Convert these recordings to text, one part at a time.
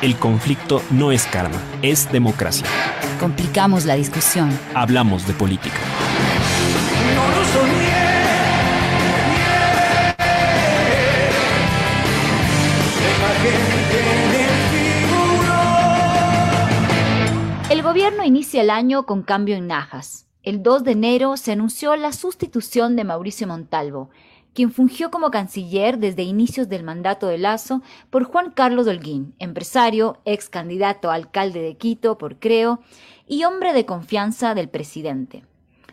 El conflicto no es karma, es democracia. Complicamos la discusión. Hablamos de política. El gobierno inicia el año con cambio en Najas. El 2 de enero se anunció la sustitución de Mauricio Montalvo, quien fungió como canciller desde inicios del mandato de Lazo por Juan Carlos Holguín, empresario, ex candidato a alcalde de Quito por Creo y hombre de confianza del presidente.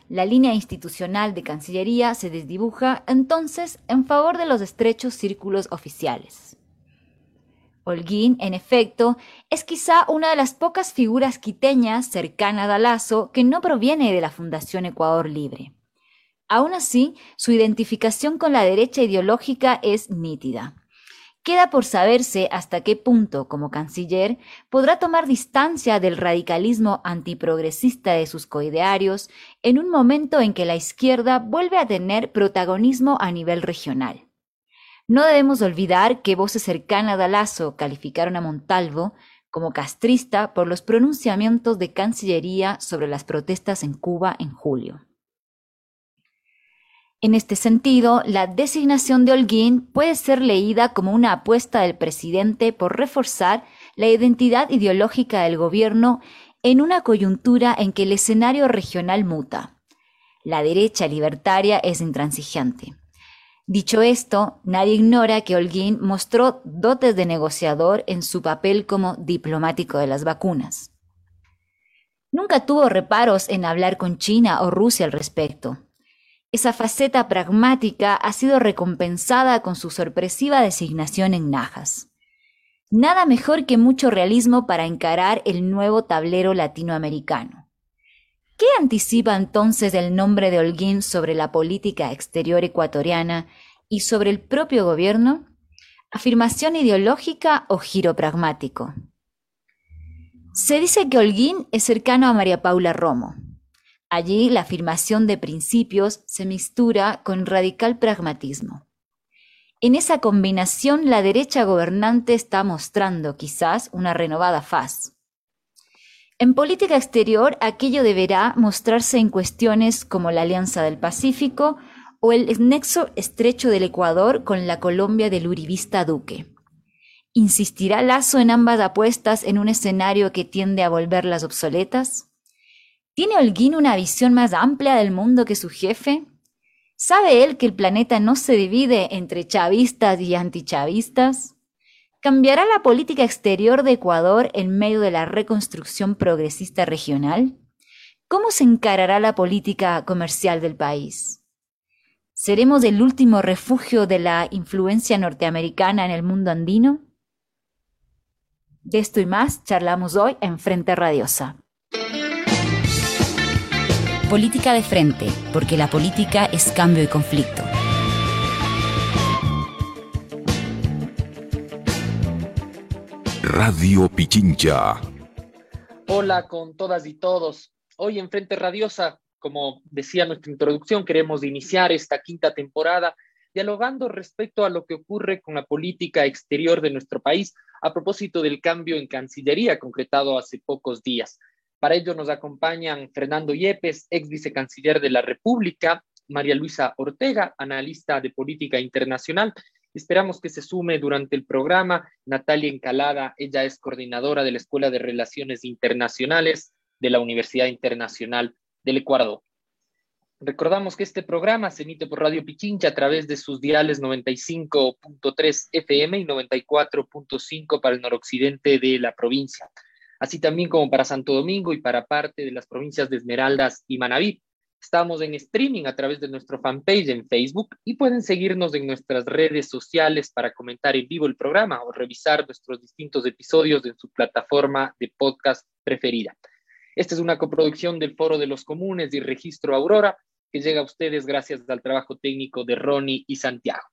La línea institucional de Cancillería se desdibuja entonces en favor de los estrechos círculos oficiales. Holguín, en efecto, es quizá una de las pocas figuras quiteñas cercanas a Lazo que no proviene de la Fundación Ecuador Libre. Aún así, su identificación con la derecha ideológica es nítida. Queda por saberse hasta qué punto, como canciller, podrá tomar distancia del radicalismo antiprogresista de sus coidearios en un momento en que la izquierda vuelve a tener protagonismo a nivel regional. No debemos olvidar que voces cercanas a Lazo calificaron a Montalvo como castrista por los pronunciamientos de Cancillería sobre las protestas en Cuba en julio. En este sentido, la designación de Holguín puede ser leída como una apuesta del presidente por reforzar la identidad ideológica del gobierno en una coyuntura en que el escenario regional muta. La derecha libertaria es intransigente. Dicho esto, nadie ignora que Holguín mostró dotes de negociador en su papel como diplomático de las vacunas. Nunca tuvo reparos en hablar con China o Rusia al respecto. Esa faceta pragmática ha sido recompensada con su sorpresiva designación en Najas. Nada mejor que mucho realismo para encarar el nuevo tablero latinoamericano. ¿Qué anticipa entonces el nombre de Holguín sobre la política exterior ecuatoriana y sobre el propio gobierno? ¿Afirmación ideológica o giro pragmático? Se dice que Holguín es cercano a María Paula Romo, Allí la afirmación de principios se mistura con radical pragmatismo. En esa combinación la derecha gobernante está mostrando quizás una renovada faz. En política exterior aquello deberá mostrarse en cuestiones como la Alianza del Pacífico o el nexo estrecho del Ecuador con la Colombia del uribista Duque. ¿Insistirá Lazo en ambas apuestas en un escenario que tiende a volverlas obsoletas? ¿Tiene Holguín una visión más amplia del mundo que su jefe? ¿Sabe él que el planeta no se divide entre chavistas y antichavistas? ¿Cambiará la política exterior de Ecuador en medio de la reconstrucción progresista regional? ¿Cómo se encarará la política comercial del país? ¿Seremos el último refugio de la influencia norteamericana en el mundo andino? De esto y más charlamos hoy en Frente Radiosa. Política de frente, porque la política es cambio y conflicto. Radio Pichincha. Hola con todas y todos. Hoy en Frente Radiosa, como decía nuestra introducción, queremos iniciar esta quinta temporada dialogando respecto a lo que ocurre con la política exterior de nuestro país a propósito del cambio en Cancillería concretado hace pocos días. Para ello nos acompañan Fernando Yepes, ex vicecanciller de la República, María Luisa Ortega, analista de política internacional. Esperamos que se sume durante el programa Natalia Encalada, ella es coordinadora de la Escuela de Relaciones Internacionales de la Universidad Internacional del Ecuador. Recordamos que este programa se emite por Radio Pichincha a través de sus diales 95.3 FM y 94.5 para el noroccidente de la provincia así también como para Santo Domingo y para parte de las provincias de Esmeraldas y Manabí. Estamos en streaming a través de nuestro fanpage en Facebook y pueden seguirnos en nuestras redes sociales para comentar en vivo el programa o revisar nuestros distintos episodios en su plataforma de podcast preferida. Esta es una coproducción del Foro de los Comunes y Registro Aurora que llega a ustedes gracias al trabajo técnico de Ronnie y Santiago.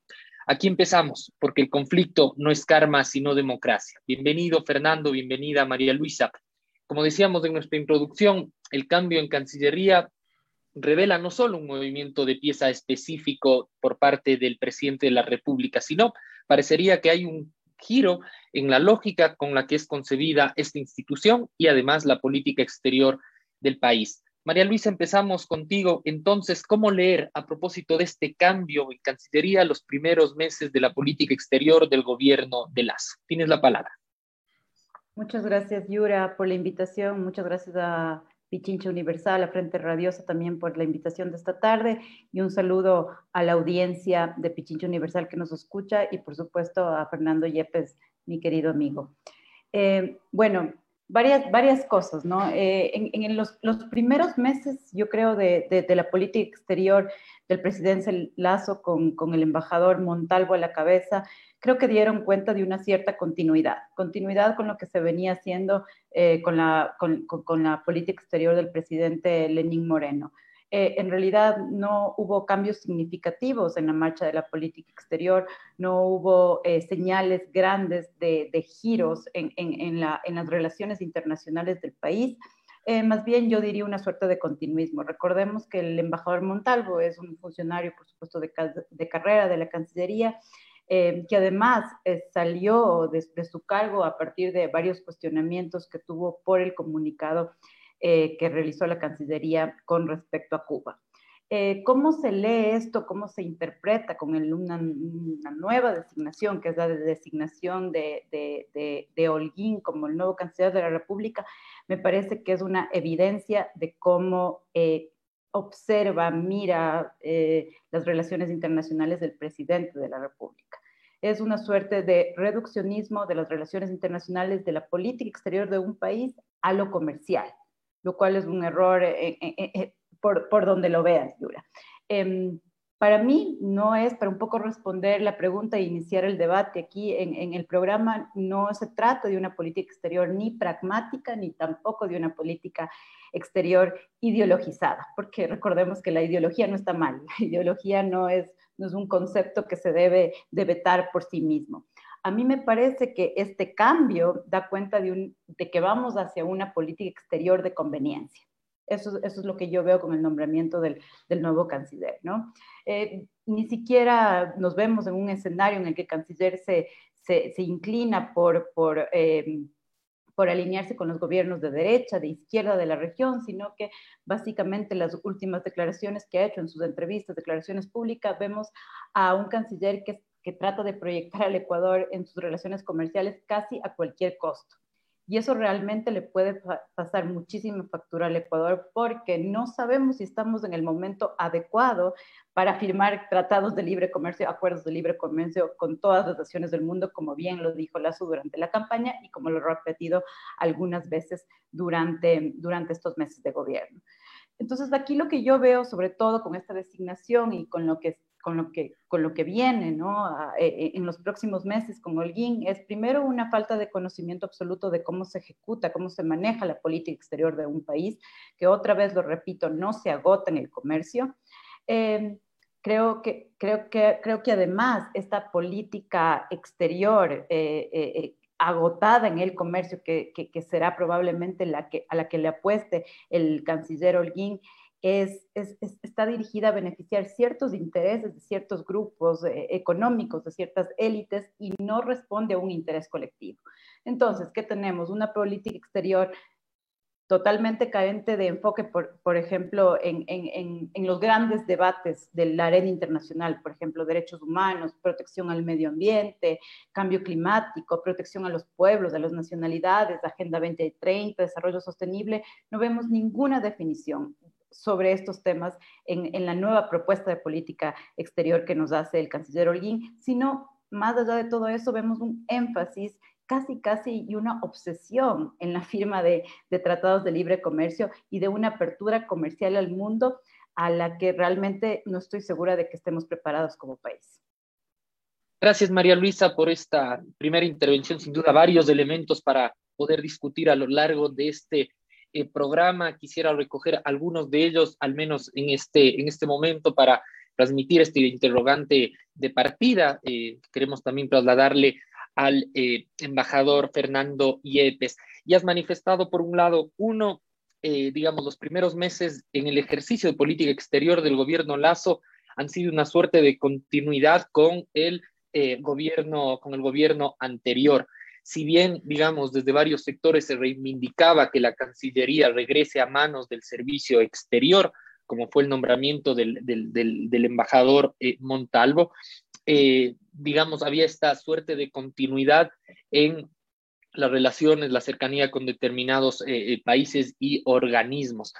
Aquí empezamos, porque el conflicto no es karma, sino democracia. Bienvenido, Fernando, bienvenida, María Luisa. Como decíamos en nuestra introducción, el cambio en Cancillería revela no solo un movimiento de pieza específico por parte del presidente de la República, sino parecería que hay un giro en la lógica con la que es concebida esta institución y además la política exterior del país. María Luisa, empezamos contigo. Entonces, ¿cómo leer a propósito de este cambio en Cancillería los primeros meses de la política exterior del gobierno de Lazo? Tienes la palabra. Muchas gracias, Yura, por la invitación. Muchas gracias a Pichincha Universal, a Frente Radiosa también por la invitación de esta tarde y un saludo a la audiencia de Pichincha Universal que nos escucha y por supuesto a Fernando Yepes, mi querido amigo. Eh, bueno, varias, varias cosas, ¿no? Eh, en, los, primeros meses, yo creo, de, la política exterior del presidente Lazo con, con, el embajador Montalvo a la cabeza, creo que dieron cuenta de una cierta continuidad, continuidad con lo que se venía haciendo eh, con, la, con, con la política exterior del presidente Lenín Moreno. Eh, en realidad no hubo cambios significativos en la marcha de la política exterior, no hubo eh, señales grandes de, giros en, las relaciones internacionales del país. Eh, más bien yo diría una suerte de continuismo. Recordemos que el embajador Montalvo es un funcionario, por supuesto, de, carrera de la Cancillería, que además salió de, su cargo a partir de varios cuestionamientos que tuvo por el comunicado eh, que realizó la Cancillería con respecto a Cuba. Eh, ¿Cómo se lee esto? ¿Cómo se interpreta con una, nueva designación, que es la designación de, de, Holguín como el nuevo canciller de la República? Me parece que es una evidencia de cómo eh, observa, mira las relaciones internacionales del presidente de la República. Es una suerte de reduccionismo de las relaciones internacionales de la política exterior de un país a lo comercial lo cual es un error eh, eh, eh, por, por, donde lo veas, Yura. Em, para mí no es, para un poco responder la pregunta e iniciar el debate aquí en, en, el programa, no se trata de una política exterior ni pragmática, ni tampoco de una política exterior ideologizada, porque recordemos que la ideología no está mal, la ideología no es, no es un concepto que se debe de vetar por sí mismo a mí me parece que este cambio da cuenta de, que vamos hacia una política exterior de conveniencia. Eso, es lo que yo veo con el nombramiento del, nuevo canciller, ¿no? Eh, ni siquiera nos vemos en un escenario en el que el canciller se, inclina por, eh, por alinearse con los gobiernos de derecha, de izquierda de la región, sino que básicamente las últimas declaraciones que ha hecho en sus entrevistas, declaraciones públicas, vemos a un canciller que que trata de proyectar al Ecuador en sus relaciones comerciales casi a cualquier costo. Y eso realmente le puede pasar muchísima factura al Ecuador porque no sabemos si estamos en el momento adecuado para firmar tratados de libre comercio, acuerdos de libre comercio con todas las naciones del mundo, como bien lo dijo Lazo durante la campaña y como lo ha repetido algunas veces durante, durante estos meses de gobierno. Entonces, aquí lo que yo veo, sobre todo con esta designación y con lo que con lo que, con lo que viene ¿no? E, e, en los próximos meses con Holguín es primero una falta de conocimiento absoluto de cómo se ejecuta, cómo se maneja la política exterior de un país, que otra vez lo repito, no se agota en el comercio. Em, creo, que, creo, que, creo que además esta política exterior eh, eh, eh, agotada en el comercio, que, que, que, será probablemente la que, a la que le apueste el canciller Holguín, es, está dirigida a beneficiar ciertos intereses de ciertos grupos eh, económicos, de ciertas élites, y no responde a un interés colectivo. Entonces, ¿qué tenemos? Una política exterior totalmente carente de enfoque, por, por ejemplo, en, en, en, los grandes debates de la arena internacional, por ejemplo, derechos humanos, protección al medio ambiente, cambio climático, protección a los pueblos, a las nacionalidades, Agenda 2030, desarrollo sostenible, no vemos ninguna definición sobre estos temas en, la nueva propuesta de política exterior que nos hace el canciller Holguín, sino más allá de todo eso vemos un énfasis casi, casi y una obsesión en la firma de, tratados de libre comercio y de una apertura comercial al mundo a la que realmente no estoy segura de que estemos preparados como país. Gracias, María Luisa, por esta primera intervención. Sin duda, varios elementos para poder discutir a lo largo de este eh, programa. Quisiera recoger algunos de ellos, al menos en este, en este momento, para transmitir este interrogante de partida. Eh, queremos también trasladarle al eh, embajador Fernando Yepes. Y has manifestado, por un lado, uno, digamos, los primeros meses en el ejercicio de política exterior del gobierno Lazo han sido una suerte de continuidad con el gobierno, con el gobierno anterior. Si bien, digamos, desde varios sectores se reivindicaba que la Cancillería regrese a manos del servicio exterior, como fue el nombramiento del, embajador eh, Montalvo, eh, digamos, había esta suerte de continuidad en las relaciones, la cercanía con determinados eh, países y organismos.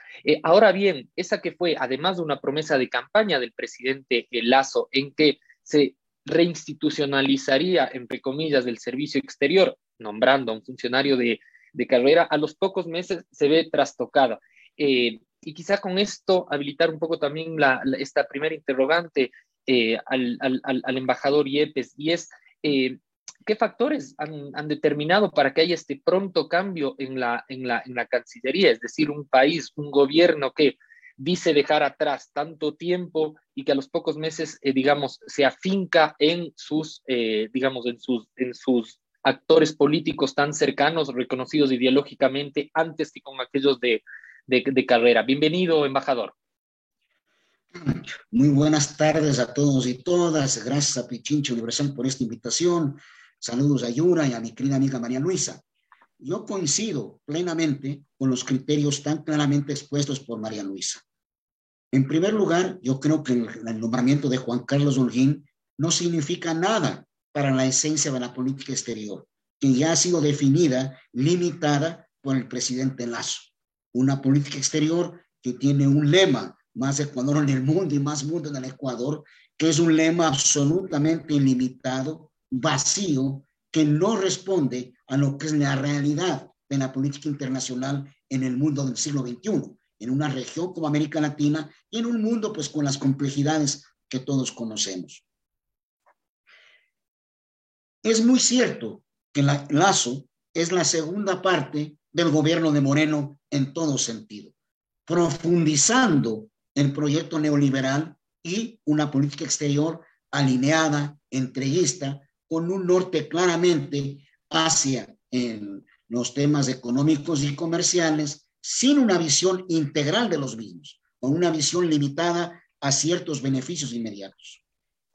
ahora bien, esa que fue, además de una promesa de campaña del presidente Lazo, en que se reinstitucionalizaría, entre comillas, del servicio exterior, nombrando a un funcionario de, carrera, a los pocos meses se ve trastocada. Eh, y quizá con esto habilitar un poco también esta primera interrogante eh, al, embajador Yepes, y es, eh, ¿qué factores han, determinado para que haya este pronto cambio en la, en, la, en la Cancillería? Es decir, un país, un gobierno que dice dejar atrás tanto tiempo y que a los pocos meses, eh, digamos, se afinca en sus, eh, digamos, en sus, en sus actores políticos tan cercanos, reconocidos ideológicamente, antes que con aquellos de, de, carrera. Bienvenido, embajador. Muy buenas tardes a todos y todas. Gracias a Pichincho Universal por esta invitación. Saludos a Yura y a mi querida amiga María Luisa. Yo coincido plenamente con los criterios tan claramente expuestos por María Luisa. En primer lugar, yo creo que el, nombramiento de Juan Carlos Holguín no significa nada para la esencia de la política exterior, que ya ha sido definida, limitada por el presidente Lazo. Una política exterior que tiene un lema, más Ecuador en el mundo y más mundo en el Ecuador, que es un lema absolutamente ilimitado, vacío, que no responde a lo que es la realidad de la política internacional en el mundo del siglo XXI, en una región como América Latina y en un mundo pues con las complejidades que todos conocemos. Es muy cierto que la, Lazo es la segunda parte del gobierno de Moreno en todo sentido, profundizando el proyecto neoliberal y una política exterior alineada, entreguista, con un norte claramente hacia en los temas económicos y comerciales, sin una visión integral de los mismos, con una visión limitada a ciertos beneficios inmediatos.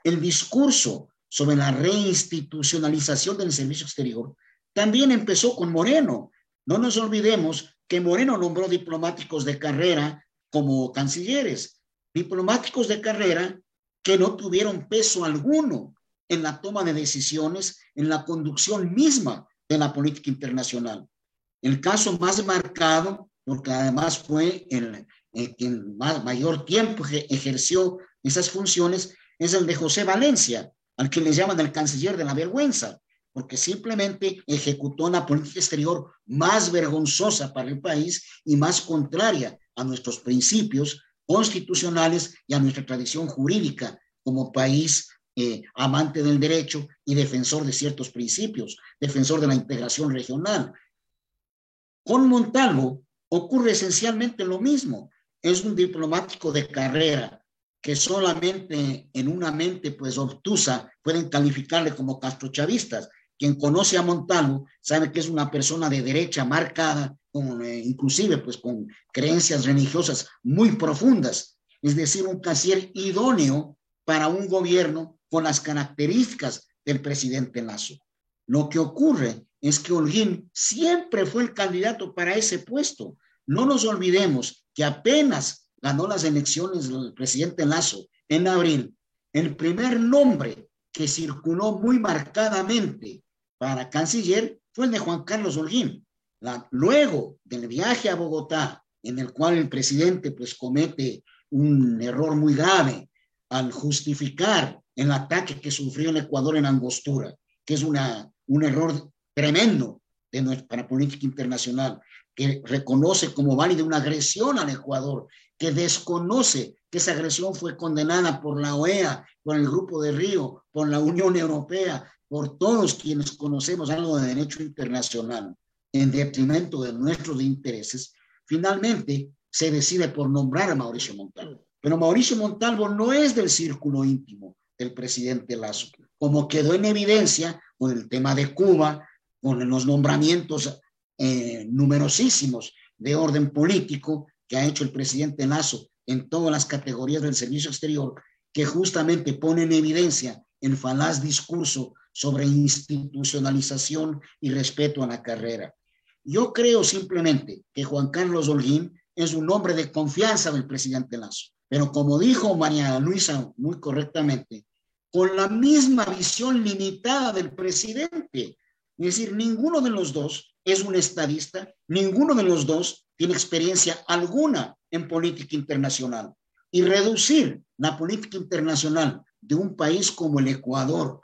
El discurso sobre la reinstitucionalización del servicio exterior también empezó con Moreno. No nos olvidemos que Moreno nombró diplomáticos de carrera como cancilleres, diplomáticos de carrera que no tuvieron peso alguno en la toma de decisiones, en la conducción misma de la política internacional. El caso más marcado, porque además fue el, quien más, mayor tiempo ejerció esas funciones, es el de José Valencia, al que le llaman el canciller de la vergüenza, porque simplemente ejecutó una política exterior más vergonzosa para el país y más contraria a nuestros principios constitucionales y a nuestra tradición jurídica como país eh, amante del derecho y defensor de ciertos principios, defensor de la integración regional. Con Montalvo ocurre esencialmente lo mismo. Es un diplomático de carrera que solamente en una mente pues obtusa pueden calificarle como castrochavistas. Quien conoce a Montalvo sabe que es una persona de derecha marcada, con, eh, inclusive pues con creencias religiosas muy profundas, es decir, un casier idóneo para un gobierno con las características del presidente Lazo. Lo que ocurre es que Holguín siempre fue el candidato para ese puesto. No nos olvidemos que apenas ganó las elecciones del presidente Lazo en abril, el primer nombre que circuló muy marcadamente para canciller fue el de Juan Carlos Holguín. luego del viaje a Bogotá, en el cual el presidente pues comete un error muy grave al justificar el ataque que sufrió el Ecuador en Angostura, que es una, un error tremendo de política internacional, que reconoce como válida una agresión al Ecuador, que desconoce que esa agresión fue condenada por la OEA, por el Grupo de Río, por la Unión Europea, por todos quienes conocemos algo de derecho internacional, en detrimento de nuestros intereses, finalmente se decide por nombrar a Mauricio Montalvo. Pero Mauricio Montalvo no es del círculo íntimo del presidente Lazo, como quedó en evidencia con el tema de Cuba, con los nombramientos eh, numerosísimos de orden político que ha hecho el presidente Lazo en todas las categorías del servicio exterior, que justamente pone en evidencia el falaz discurso sobre institucionalización y respeto a la carrera. Yo creo simplemente que Juan Carlos Holguín es un hombre de confianza del presidente Lazo, pero como dijo María Luisa muy correctamente, con la misma visión limitada del presidente. Es decir, ninguno de los dos es un estadista, ninguno de los dos tiene experiencia alguna en política internacional. Y reducir la política internacional de un país como el Ecuador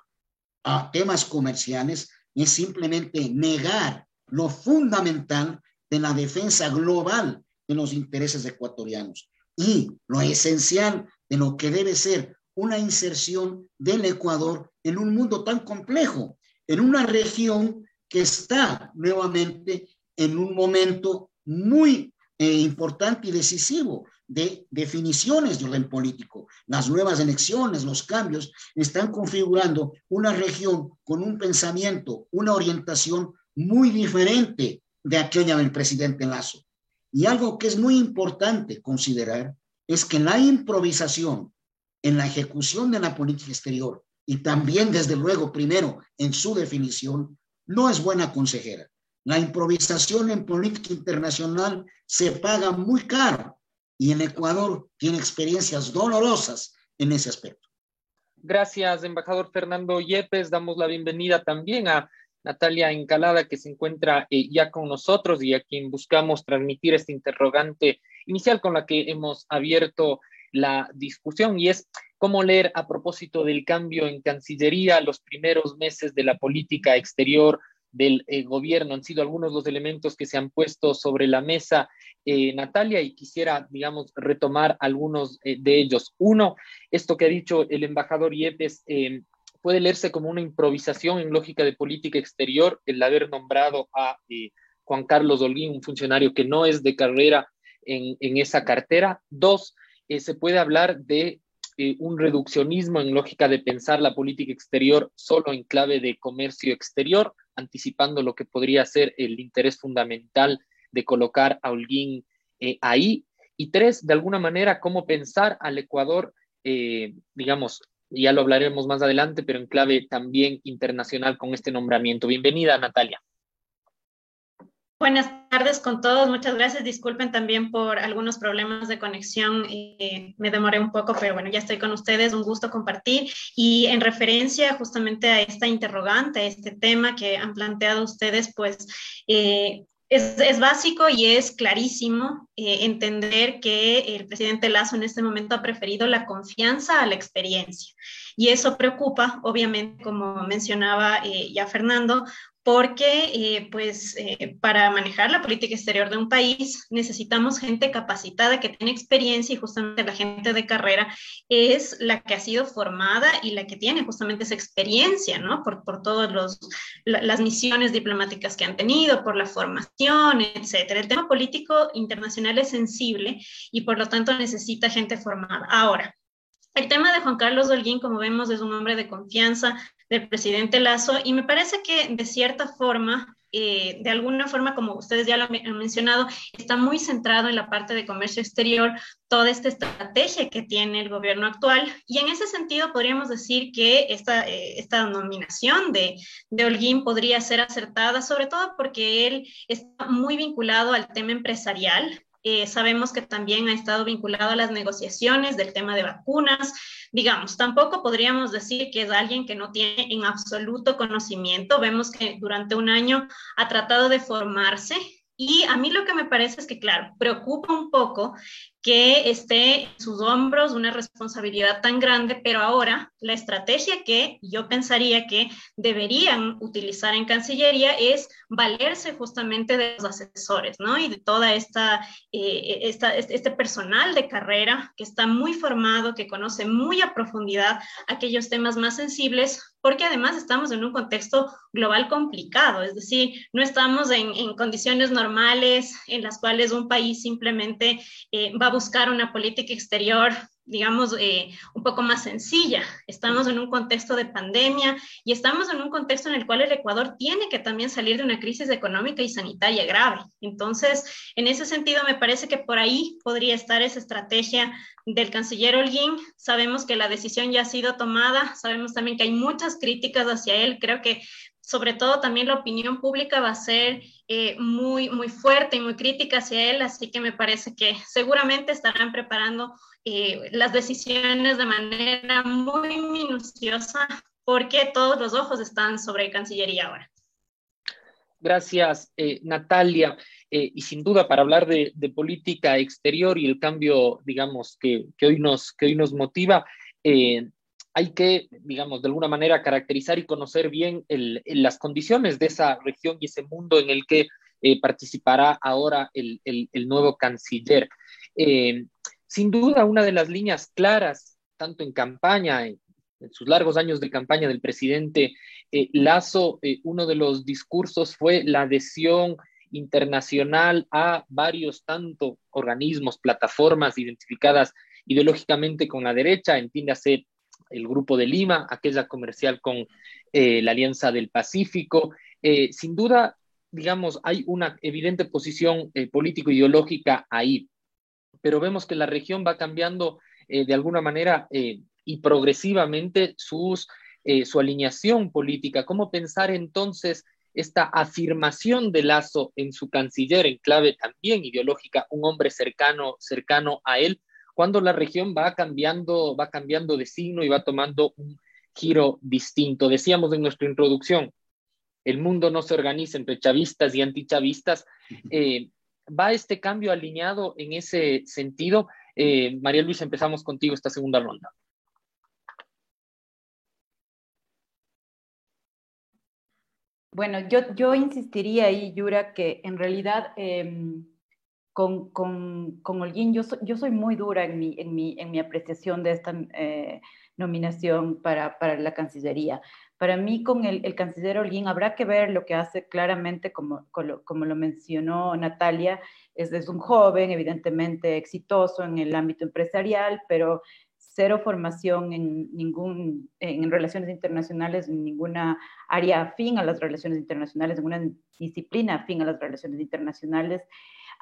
a temas comerciales es simplemente negar lo fundamental de la defensa global de los intereses ecuatorianos y lo esencial de lo que debe ser una inserción del Ecuador en un mundo tan complejo, en una región que está nuevamente en un momento muy eh, importante y decisivo de definiciones de orden político. Las nuevas elecciones, los cambios, están configurando una región con un pensamiento, una orientación muy diferente de aquella del presidente Lazo. Y algo que es muy importante considerar es que la improvisación en la ejecución de la política exterior y también, desde luego, primero en su definición, no es buena consejera. La improvisación en política internacional se paga muy caro y en Ecuador tiene experiencias dolorosas en ese aspecto. Gracias, embajador Fernando Yepes. Damos la bienvenida también a Natalia Encalada, que se encuentra eh, ya con nosotros y a quien buscamos transmitir este interrogante inicial con la que hemos abierto la discusión y es cómo leer a propósito del cambio en Cancillería los primeros meses de la política exterior del eh, gobierno. Han sido algunos los elementos que se han puesto sobre la mesa, eh, Natalia, y quisiera, digamos, retomar algunos eh, de ellos. Uno, esto que ha dicho el embajador Yepes puede leerse como una improvisación en lógica de política exterior, el haber nombrado a Juan Carlos Holguín, un funcionario que no es de carrera en, en esa cartera. Dos, eh, se puede hablar de eh, un reduccionismo en lógica de pensar la política exterior solo en clave de comercio exterior, anticipando lo que podría ser el interés fundamental de colocar a Holguín eh, ahí. Y tres, de alguna manera, cómo pensar al Ecuador, digamos, ya lo hablaremos más adelante, pero en clave también internacional con este nombramiento. Bienvenida, Natalia. Buenas tardes con todos, muchas gracias. Disculpen también por algunos problemas de conexión, eh, me demoré un poco, pero bueno, ya estoy con ustedes, un gusto compartir. Y en referencia justamente a esta interrogante, a este tema que han planteado ustedes, pues eh, es, es, básico y es clarísimo eh, entender que el presidente Lazo en este momento ha preferido la confianza a la experiencia. Y eso preocupa, obviamente, como mencionaba ya Fernando, porque eh, pues eh, para manejar la política exterior de un país necesitamos gente capacitada que tiene experiencia y justamente la gente de carrera es la que ha sido formada y la que tiene justamente esa experiencia, ¿no? Por, por todas las misiones diplomáticas que han tenido, por la formación, etcétera. El tema político internacional es sensible y por lo tanto necesita gente formada. Ahora, el tema de Juan Carlos Dolguín, como vemos, es un hombre de confianza del presidente Lazo y me parece que de cierta forma, eh, de alguna forma, como ustedes ya lo han mencionado, está muy centrado en la parte de comercio exterior, toda esta estrategia que tiene el gobierno actual. Y en ese sentido podríamos decir que esta, eh, nominación de, de Holguín podría ser acertada, sobre todo porque él está muy vinculado al tema empresarial, eh, sabemos que también ha estado vinculado a las negociaciones del tema de vacunas. Digamos, tampoco podríamos decir que es alguien que no tiene en absoluto conocimiento. Vemos que durante un año ha tratado de formarse y a mí lo que me parece es que, claro, preocupa un poco que esté en sus hombros una responsabilidad tan grande, pero ahora la estrategia que yo pensaría que deberían utilizar en Cancillería es valerse justamente de los asesores, ¿no? Y de toda esta, eh, esta, este personal de carrera que está muy formado, que conoce muy a profundidad aquellos temas más sensibles, porque además estamos en un contexto global complicado, es decir, no estamos en, condiciones normales en las cuales un país simplemente eh, va a buscar una política exterior digamos, eh, un poco más sencilla. Estamos en un contexto de pandemia y estamos en un contexto en el cual el Ecuador tiene que también salir de una crisis económica y sanitaria grave. Entonces, en ese sentido, me parece que por ahí podría estar esa estrategia del canciller Holguín. Sabemos que la decisión ya ha sido tomada, sabemos también que hay muchas críticas hacia él. Creo que sobre todo también la opinión pública va a ser eh, muy, muy fuerte y muy crítica hacia él, así que me parece que seguramente estarán preparando eh, las decisiones de manera muy minuciosa porque todos los ojos están sobre Cancillería ahora. Gracias, eh, Natalia. y sin duda, para hablar de, política exterior y el cambio, digamos, que, que, hoy, nos, que hoy nos motiva, hay que, digamos, de alguna manera caracterizar y conocer bien las condiciones de esa región y ese mundo en el que eh, participará ahora el, nuevo canciller. Eh, sin duda, una de las líneas claras, tanto en campaña, en, sus largos años de campaña del presidente eh, Lazo, uno de los discursos fue la adhesión internacional a varios tanto organismos, plataformas identificadas ideológicamente con la derecha, entiéndase el Grupo de Lima, aquella comercial con eh, la Alianza del Pacífico. Eh, sin duda, digamos, hay una evidente posición eh, político-ideológica ahí, pero vemos que la región va cambiando de alguna manera y progresivamente sus, su alineación política. ¿Cómo pensar entonces esta afirmación de Lazo en su canciller, en clave también ideológica, un hombre cercano, cercano a él? Cuando la región va cambiando, va cambiando de signo y va tomando un giro distinto. Decíamos en nuestra introducción, el mundo no se organiza entre chavistas y antichavistas. Eh, ¿Va este cambio alineado en ese sentido? Eh, María Luisa, empezamos contigo esta segunda ronda. Bueno, yo, yo insistiría ahí, Yura, que en realidad em, con, con, con Holguín, yo, yo soy muy dura en mi, en mi, en mi apreciación de esta eh, nominación para, para, la Cancillería. Para mí, con el, el, canciller Holguín, habrá que ver lo que hace claramente, como, como, lo mencionó Natalia, es, es un joven, evidentemente exitoso en el ámbito empresarial, pero cero formación en ningún en relaciones internacionales, en ninguna área afín a las relaciones internacionales, en una disciplina afín a las relaciones internacionales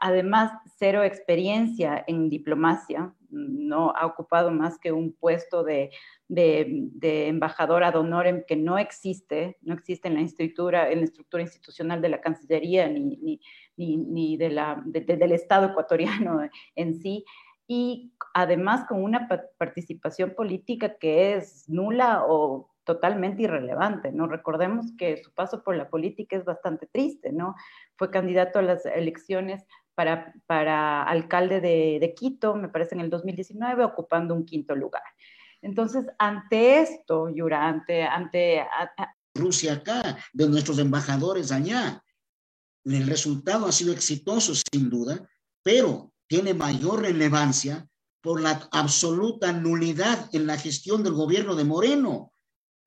además cero experiencia en diplomacia, no ha ocupado más que un puesto de, de, embajador ad honorem que no existe, no existe en la estructura, en la estructura institucional de la Cancillería ni, ni, ni, de la, del Estado ecuatoriano en sí, y además con una participación política que es nula o totalmente irrelevante, ¿no? Recordemos que su paso por la política es bastante triste, ¿no? Fue candidato a las elecciones para, para alcalde de, Quito, me parece en el 2019, ocupando un quinto lugar. Entonces, ante esto, Yura, ante... ante Rusia acá, de nuestros embajadores allá, el resultado ha sido exitoso, sin duda, pero tiene mayor relevancia por la absoluta nulidad en la gestión del gobierno de Moreno.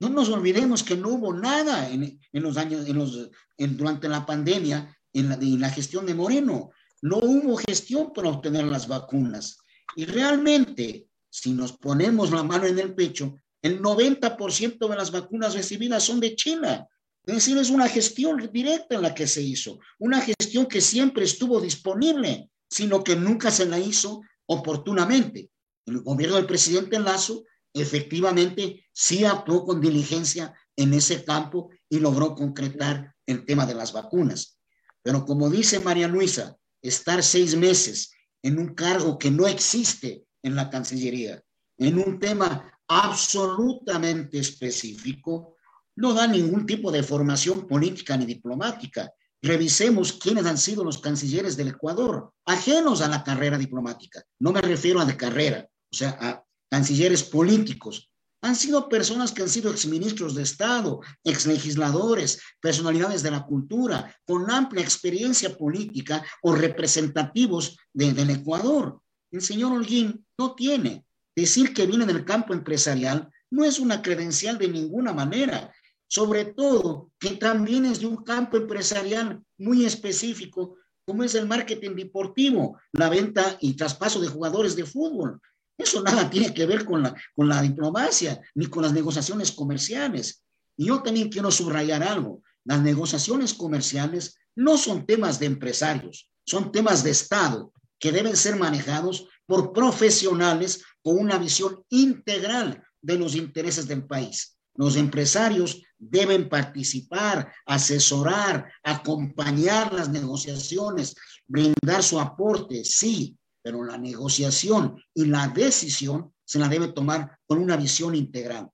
No nos olvidemos que no hubo nada en, en los años, en los, en, durante la pandemia en la, en la gestión de Moreno. No hubo gestión para obtener las vacunas. Y realmente, si nos ponemos la mano en el pecho, el 90% de las vacunas recibidas son de China. Es decir, es una gestión directa en la que se hizo, una gestión que siempre estuvo disponible, sino que nunca se la hizo oportunamente. El gobierno del presidente Lazo efectivamente sí actuó con diligencia en ese campo y logró concretar el tema de las vacunas. Pero como dice María Luisa, estar seis meses en un cargo que no existe en la Cancillería, en un tema absolutamente específico, no da ningún tipo de formación política ni diplomática. Revisemos quiénes han sido los cancilleres del Ecuador, ajenos a la carrera diplomática. No me refiero a de carrera, o sea, a cancilleres políticos, han sido personas que han sido exministros de Estado, exlegisladores, personalidades de la cultura, con amplia experiencia política o representativos del Ecuador. El señor Holguín no tiene. Decir que viene del campo empresarial no es una credencial de ninguna manera, sobre todo que también es de un campo empresarial muy específico, como es el marketing deportivo, la venta y traspaso de jugadores de fútbol. Eso nada tiene que ver con la, con la diplomacia ni con las negociaciones comerciales. Y yo también quiero subrayar algo. Las negociaciones comerciales no son temas de empresarios, son temas de Estado que deben ser manejados por profesionales con una visión integral de los intereses del país. Los empresarios deben participar, asesorar, acompañar las negociaciones, brindar su aporte, sí, pero la negociación y la decisión se la debe tomar con una visión integral.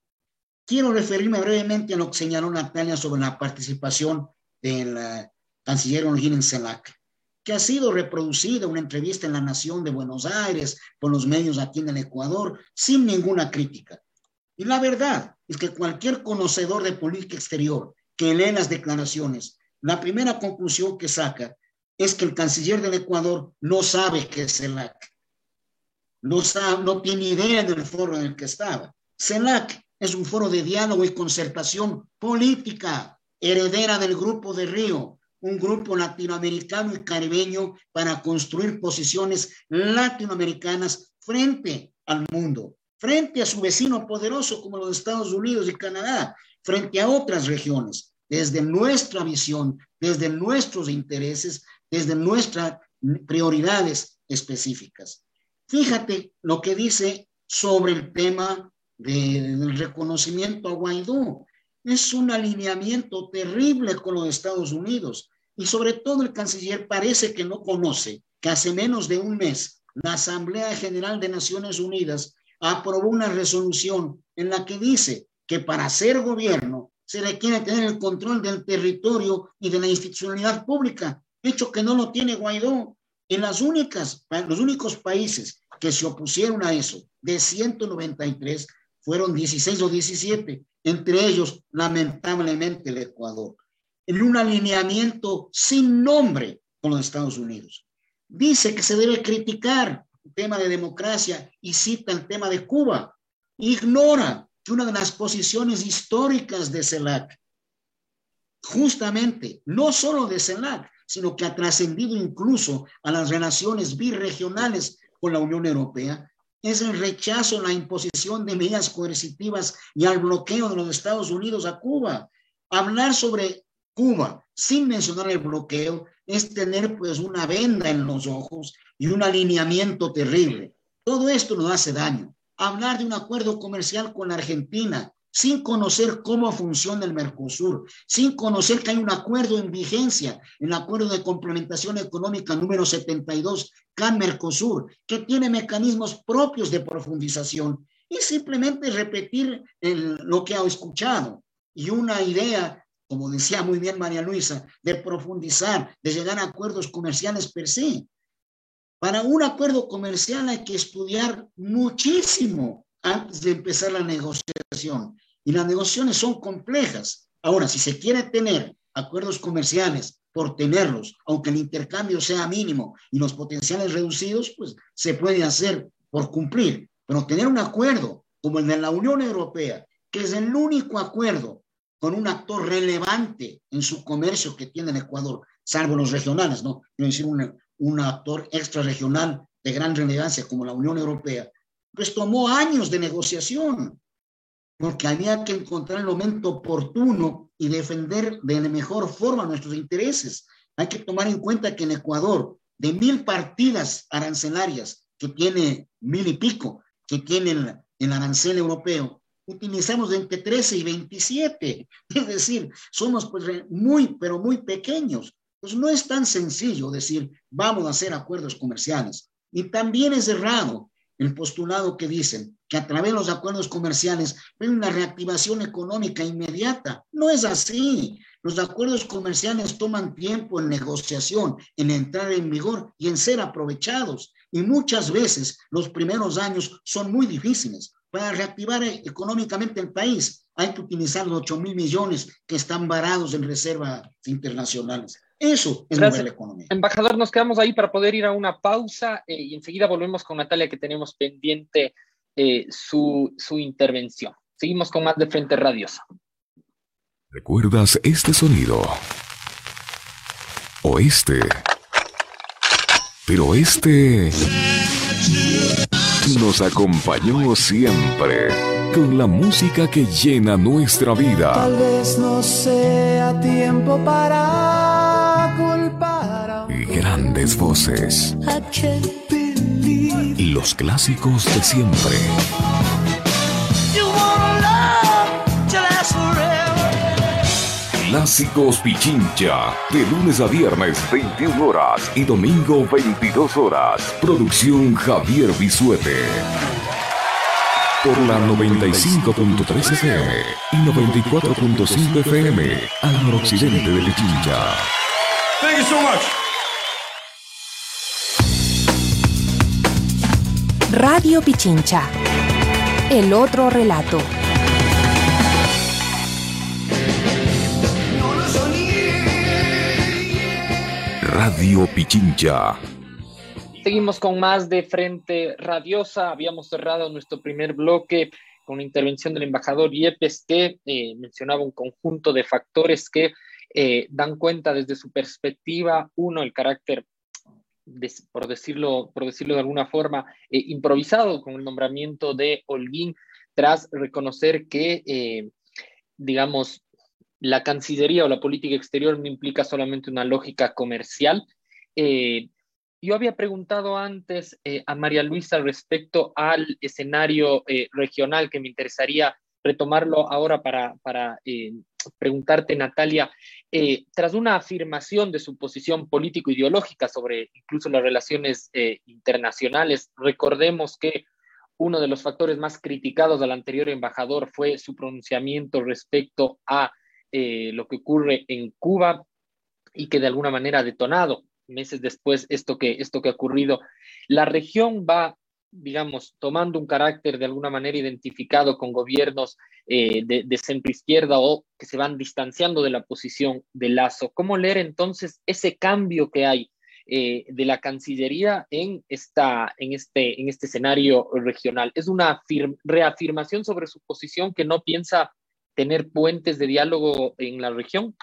Quiero referirme brevemente a lo que señaló Natalia sobre la participación del uh, canciller Olguín CELAC, que ha sido reproducida una entrevista en La Nación de Buenos Aires con los medios aquí en el Ecuador sin ninguna crítica. Y la verdad es que cualquier conocedor de política exterior que lee las declaraciones, la primera conclusión que saca es que el canciller del Ecuador no sabe qué es CELAC. No, sabe, no tiene idea del foro en el que estaba. CELAC es un foro de diálogo y concertación política, heredera del Grupo de Río, un grupo latinoamericano y caribeño para construir posiciones latinoamericanas frente al mundo frente a su vecino poderoso como los Estados Unidos y Canadá, frente a otras regiones, desde nuestra visión, desde nuestros intereses, desde nuestras prioridades específicas. Fíjate lo que dice sobre el tema del reconocimiento a Guaidó. Es un alineamiento terrible con los Estados Unidos y sobre todo el canciller parece que no conoce que hace menos de un mes la Asamblea General de Naciones Unidas aprobó una resolución en la que dice que para ser gobierno se requiere tener el control del territorio y de la institucionalidad pública, hecho que no lo tiene Guaidó. En las únicas, los únicos países que se opusieron a eso, de 193, fueron 16 o 17, entre ellos, lamentablemente, el Ecuador, en un alineamiento sin nombre con los Estados Unidos. Dice que se debe criticar tema de democracia y cita el tema de Cuba. Ignora que una de las posiciones históricas de CELAC, justamente, no solo de CELAC, sino que ha trascendido incluso a las relaciones birregionales con la Unión Europea, es el rechazo a la imposición de medidas coercitivas y al bloqueo de los Estados Unidos a Cuba. Hablar sobre Cuba sin mencionar el bloqueo es tener pues una venda en los ojos y un alineamiento terrible. Todo esto nos hace daño. Hablar de un acuerdo comercial con la Argentina sin conocer cómo funciona el Mercosur, sin conocer que hay un acuerdo en vigencia, el acuerdo de complementación económica número 72 CAN-Mercosur, que tiene mecanismos propios de profundización, y simplemente repetir lo que ha escuchado. Y una idea como decía muy bien María Luisa, de profundizar, de llegar a acuerdos comerciales per se. Para un acuerdo comercial hay que estudiar muchísimo antes de empezar la negociación. Y las negociaciones son complejas. Ahora, si se quiere tener acuerdos comerciales por tenerlos, aunque el intercambio sea mínimo y los potenciales reducidos, pues se puede hacer por cumplir. Pero tener un acuerdo como el de la Unión Europea, que es el único acuerdo con un actor relevante en su comercio que tiene el Ecuador, salvo los regionales, ¿no? Quiero decir, un, un actor extrarregional de gran relevancia como la Unión Europea, pues tomó años de negociación, porque había que encontrar el momento oportuno y defender de la mejor forma nuestros intereses. Hay que tomar en cuenta que en Ecuador, de mil partidas arancelarias que tiene mil y pico, que tiene el, el arancel europeo, utilizamos entre 13 y 27. Es decir, somos pues muy, pero muy pequeños. Pues no es tan sencillo decir, vamos a hacer acuerdos comerciales. Y también es errado el postulado que dicen que a través de los acuerdos comerciales hay una reactivación económica inmediata. No es así. Los acuerdos comerciales toman tiempo en negociación, en entrar en vigor y en ser aprovechados. Y muchas veces los primeros años son muy difíciles. Para reactivar económicamente el país hay que utilizar los 8 mil millones que están varados en reservas internacionales. Eso es Gracias. la economía. Embajador, nos quedamos ahí para poder ir a una pausa eh, y enseguida volvemos con Natalia que tenemos pendiente eh, su, su intervención. Seguimos con más de Frente Radiosa. ¿Recuerdas este sonido? O este. Pero este. nos acompañó siempre con la música que llena nuestra vida. Tal vez no sea tiempo para Voces. Los clásicos de siempre. Clásicos Pichincha, de lunes a viernes 21 horas y domingo 22 horas. Producción Javier Bisuete. Por la 95.3 FM y 94.5 FM al noroccidente de Pichincha. Thank you so much. Radio Pichincha. El otro relato. Radio Pichincha. Seguimos con más de Frente Radiosa. Habíamos cerrado nuestro primer bloque con la intervención del embajador Yepes, que eh, mencionaba un conjunto de factores que eh, dan cuenta desde su perspectiva, uno, el carácter, por, decirlo, por decirlo de alguna forma, eh, improvisado con el nombramiento de Holguín, tras reconocer que, digamos, la Cancillería o la política exterior no implica solamente una lógica comercial. Eh, yo había preguntado antes eh, a María Luisa respecto al escenario eh, regional que me interesaría retomarlo ahora para, para preguntarte, Natalia, tras una afirmación de su posición político-ideológica sobre incluso las relaciones internacionales, recordemos que uno de los factores más criticados al anterior embajador fue su pronunciamiento respecto a eh, lo que ocurre en Cuba y que de alguna manera ha detonado meses después esto que, esto que ha ocurrido. La región va, digamos, tomando un carácter de alguna manera identificado con gobiernos eh, de, centro izquierda o que se van distanciando de la posición de Lazo. ¿Cómo leer entonces ese cambio que hay eh, de la Cancillería en, esta, en, este, en este escenario regional? ¿Es una reafirmación sobre su posición que no piensa tener puentes de diálogo en la región?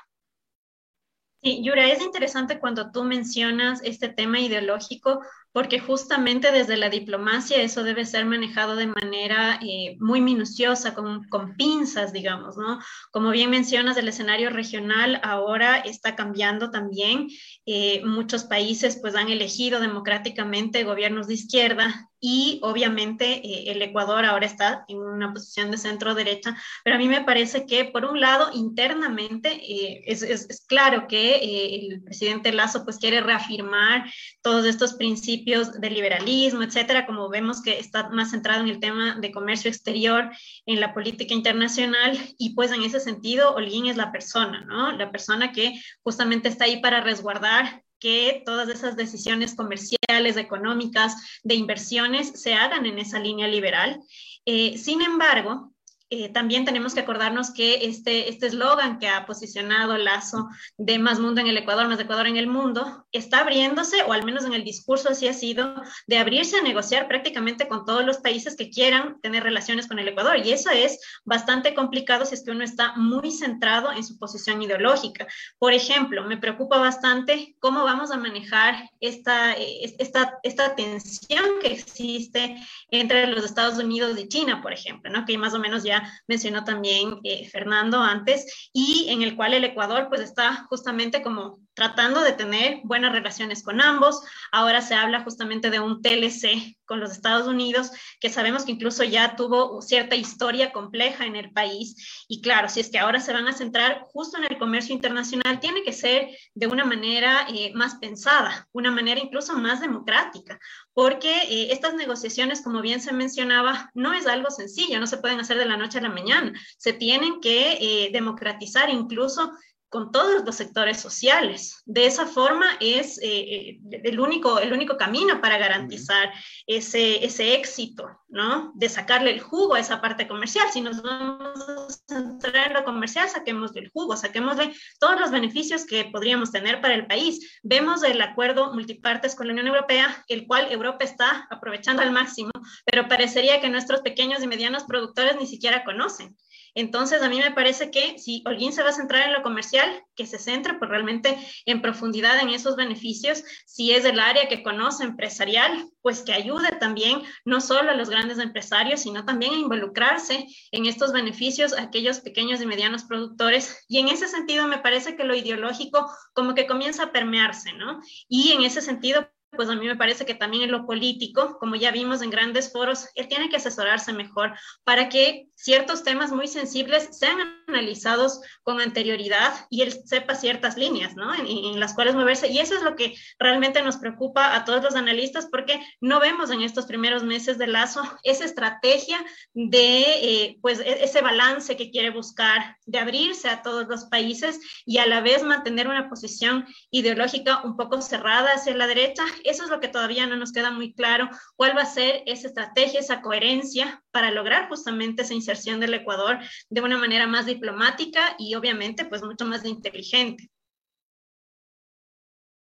Sí, Yura, es interesante cuando tú mencionas este tema ideológico, porque justamente desde la diplomacia eso debe ser manejado de manera eh, muy minuciosa, con, con, pinzas, digamos, ¿no? Como bien mencionas, el escenario regional ahora está cambiando también. Eh, muchos países pues han elegido democráticamente gobiernos de izquierda y obviamente eh, el Ecuador ahora está en una posición de centro derecha, pero a mí me parece que por un lado internamente es, es, es, claro que el presidente Lazo pues quiere reafirmar todos estos principios de liberalismo, etcétera, como vemos que está más centrado en el tema de comercio exterior, en la política internacional, y pues en ese sentido, Holguín es la persona, ¿no? La persona que justamente está ahí para resguardar que todas esas decisiones comerciales, económicas, de inversiones se hagan en esa línea liberal. Eh, sin embargo, eh, también tenemos que acordarnos que este este eslogan que ha posicionado Lazo de más mundo en el Ecuador, más Ecuador en el mundo, está abriéndose, o al menos en el discurso así ha sido, de abrirse a negociar prácticamente con todos los países que quieran tener relaciones con el Ecuador. Y eso es bastante complicado si es que uno está muy centrado en su posición ideológica. Por ejemplo, me preocupa bastante cómo vamos a manejar esta, esta, esta tensión que existe entre los Estados Unidos y China, por ejemplo, ¿no? que más o menos ya mencionó también eh, Fernando antes, y en el cual el Ecuador pues está justamente como tratando de tener buenas relaciones con ambos. Ahora se habla justamente de un TLC con los Estados Unidos, que sabemos que incluso ya tuvo cierta historia compleja en el país. Y claro, si es que ahora se van a centrar justo en el comercio internacional, tiene que ser de una manera eh, más pensada, una manera incluso más democrática, porque eh, estas negociaciones, como bien se mencionaba, no es algo sencillo, no se pueden hacer de la noche a la mañana, se tienen que eh, democratizar incluso con todos los sectores sociales. De esa forma es eh, eh, el, único, el único camino para garantizar ese, ese éxito, ¿no? De sacarle el jugo a esa parte comercial. Si nos vamos a centrar en lo comercial, saquemos del jugo, saquemos de todos los beneficios que podríamos tener para el país. Vemos el acuerdo multipartes con la Unión Europea, el cual Europa está aprovechando al máximo, pero parecería que nuestros pequeños y medianos productores ni siquiera conocen. Entonces, a mí me parece que si Holguín se va a centrar en lo comercial, que se centre pues, realmente en profundidad en esos beneficios. Si es el área que conoce empresarial, pues que ayude también no solo a los grandes empresarios, sino también a involucrarse en estos beneficios a aquellos pequeños y medianos productores. Y en ese sentido, me parece que lo ideológico como que comienza a permearse, ¿no? Y en ese sentido, pues a mí me parece que también en lo político, como ya vimos en grandes foros, él tiene que asesorarse mejor para que ciertos temas muy sensibles sean analizados con anterioridad y él sepa ciertas líneas, ¿no? En, las cuales moverse. Y eso es lo que realmente nos preocupa a todos los analistas porque no vemos en estos primeros meses de Lazo esa estrategia de, eh, pues, e, ese balance que quiere buscar, de abrirse a todos los países y a la vez mantener una posición ideológica un poco cerrada hacia la derecha. Eso es lo que todavía no nos queda muy claro, cuál va a ser esa estrategia, esa coherencia para lograr justamente esa inserción del Ecuador de una manera más diplomática y obviamente pues mucho más inteligente.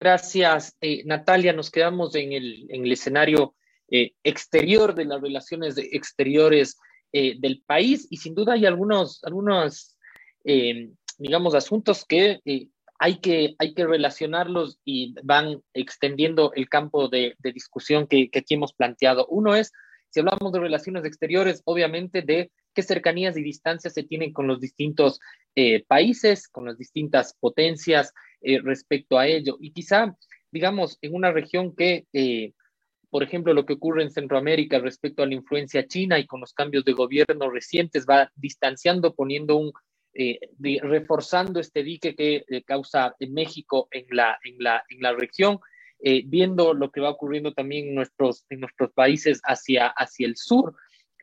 Gracias, eh, Natalia. Nos quedamos en el, en el escenario eh, exterior de las relaciones exteriores eh, del país y sin duda hay algunos, algunos digamos, asuntos que hay que, hay que relacionarlos y van extendiendo el campo de, discusión que, que, aquí hemos planteado. Uno es si hablamos de relaciones exteriores, obviamente de qué cercanías y distancias se tienen con los distintos eh, países, con las distintas potencias eh, respecto a ello. Y quizá, digamos, en una región que, eh, por ejemplo, lo que ocurre en Centroamérica respecto a la influencia china y con los cambios de gobierno recientes va distanciando, poniendo un, reforzando este dique que causa en México en la, en la, en la región eh, viendo lo que va ocurriendo también en nuestros, en nuestros países hacia, hacia el sur,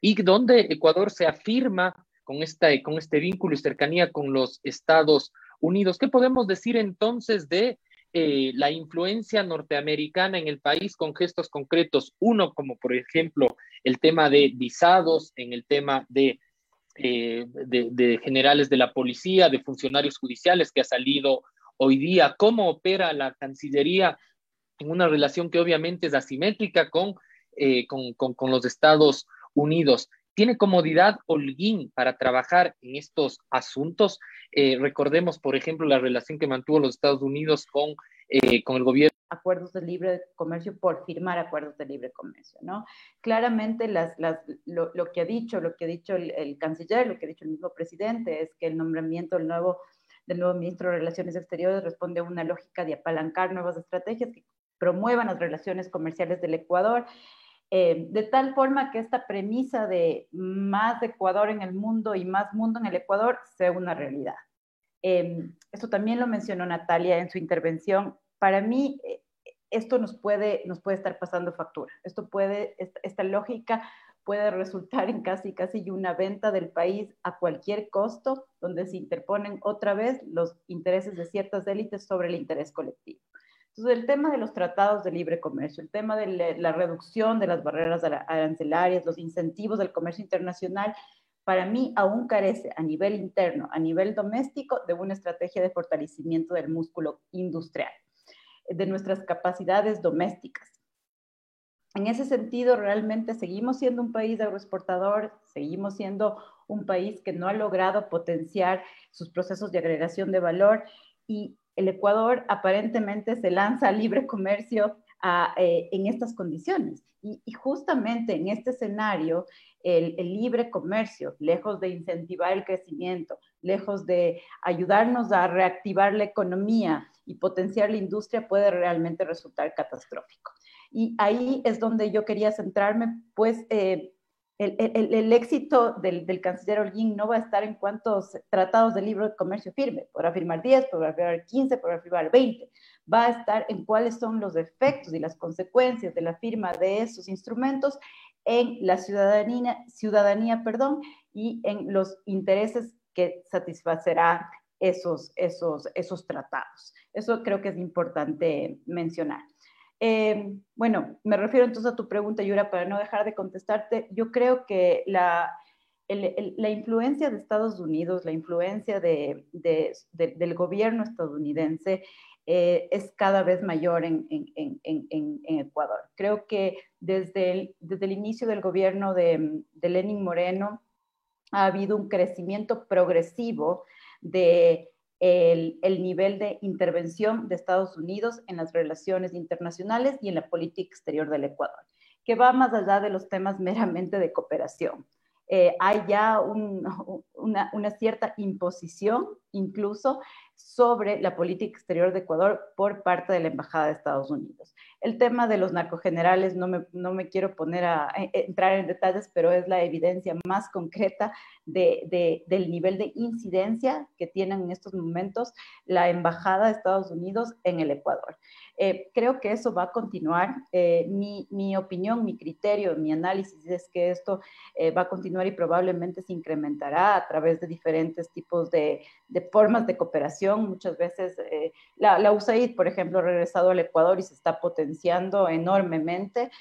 y donde Ecuador se afirma con, esta, con este vínculo y cercanía con los Estados Unidos. ¿Qué podemos decir entonces de eh, la influencia norteamericana en el país con gestos concretos? Uno, como por ejemplo el tema de visados, en el tema de, eh, de, generales de la policía, de funcionarios judiciales que ha salido hoy día, cómo opera la Cancillería en una relación que obviamente es asimétrica con, eh, con, con, los Estados Unidos. ¿Tiene comodidad Holguín para trabajar en estos asuntos? Eh, recordemos, por ejemplo, la relación que mantuvo los Estados Unidos con, eh, con el gobierno. Acuerdos de libre comercio por firmar acuerdos de libre comercio, ¿no? Claramente las, las, lo, lo, que ha dicho, lo que ha dicho el, el, canciller, lo que ha dicho el mismo presidente es que el nombramiento del nuevo, del nuevo ministro de Relaciones Exteriores responde a una lógica de apalancar nuevas estrategias que promuevan las relaciones comerciales del Ecuador, eh, de tal forma que esta premisa de más Ecuador en el mundo y más mundo en el Ecuador sea una realidad. Eh, esto también lo mencionó Natalia en su intervención. Para mí, eh, esto nos puede, nos puede estar pasando factura. Esto puede, esta, esta lógica puede resultar en casi, casi una venta del país a cualquier costo, donde se interponen otra vez los intereses de ciertas élites sobre el interés colectivo. Entonces, el tema de los tratados de libre comercio, el tema de la reducción de las barreras arancelarias, los incentivos del comercio internacional, para mí aún carece a nivel interno, a nivel doméstico, de una estrategia de fortalecimiento del músculo industrial, de nuestras capacidades domésticas. En ese sentido, realmente seguimos siendo un país agroexportador, seguimos siendo un país que no ha logrado potenciar sus procesos de agregación de valor y el Ecuador aparentemente se lanza al libre comercio eh, en estas condiciones. Y, justamente en este escenario, el, libre comercio, lejos de incentivar el crecimiento, lejos de ayudarnos a reactivar la economía y potenciar la industria, puede realmente resultar catastrófico. Y ahí es donde yo quería centrarme, pues eh, el, éxito del, canciller Holguín no va a estar en cuántos tratados de libre comercio firme. Podrá firmar 10, podrá firmar 15, podrá firmar 20. Va a estar en cuáles son los efectos y las consecuencias de la firma de esos instrumentos en la ciudadanía, ciudadanía perdón, y en los intereses que satisfacerá esos, esos, esos tratados. Eso creo que es importante mencionar. Eh, bueno, me refiero entonces a tu pregunta, Yura, para no dejar de contestarte. Yo creo que la, la influencia de Estados Unidos, la influencia de, del gobierno estadounidense eh, es cada vez mayor en, Ecuador. Creo que desde el, desde el inicio del gobierno de, Lenin Moreno, ha habido un crecimiento progresivo de el, nivel de intervención de Estados Unidos en las relaciones internacionales y en la política exterior del Ecuador, que va más allá de los temas meramente de cooperación. Eh, hay ya una, una, cierta imposición incluso sobre la política exterior de Ecuador por parte de la Embajada de Estados Unidos. El tema de los narcogenerales, no me, no me quiero poner a, entrar en detalles, pero es la evidencia más concreta de, del nivel de incidencia que tienen en estos momentos la Embajada de Estados Unidos en el Ecuador. Eh, creo que eso va a continuar. Eh, mi, mi, opinión, mi criterio, mi análisis es que esto eh, va a continuar y probablemente se incrementará a través de diferentes tipos de, de formas de cooperación. Muchas veces la, la, USAID, por ejemplo, ha regresado al Ecuador y se está potenciando enormemente.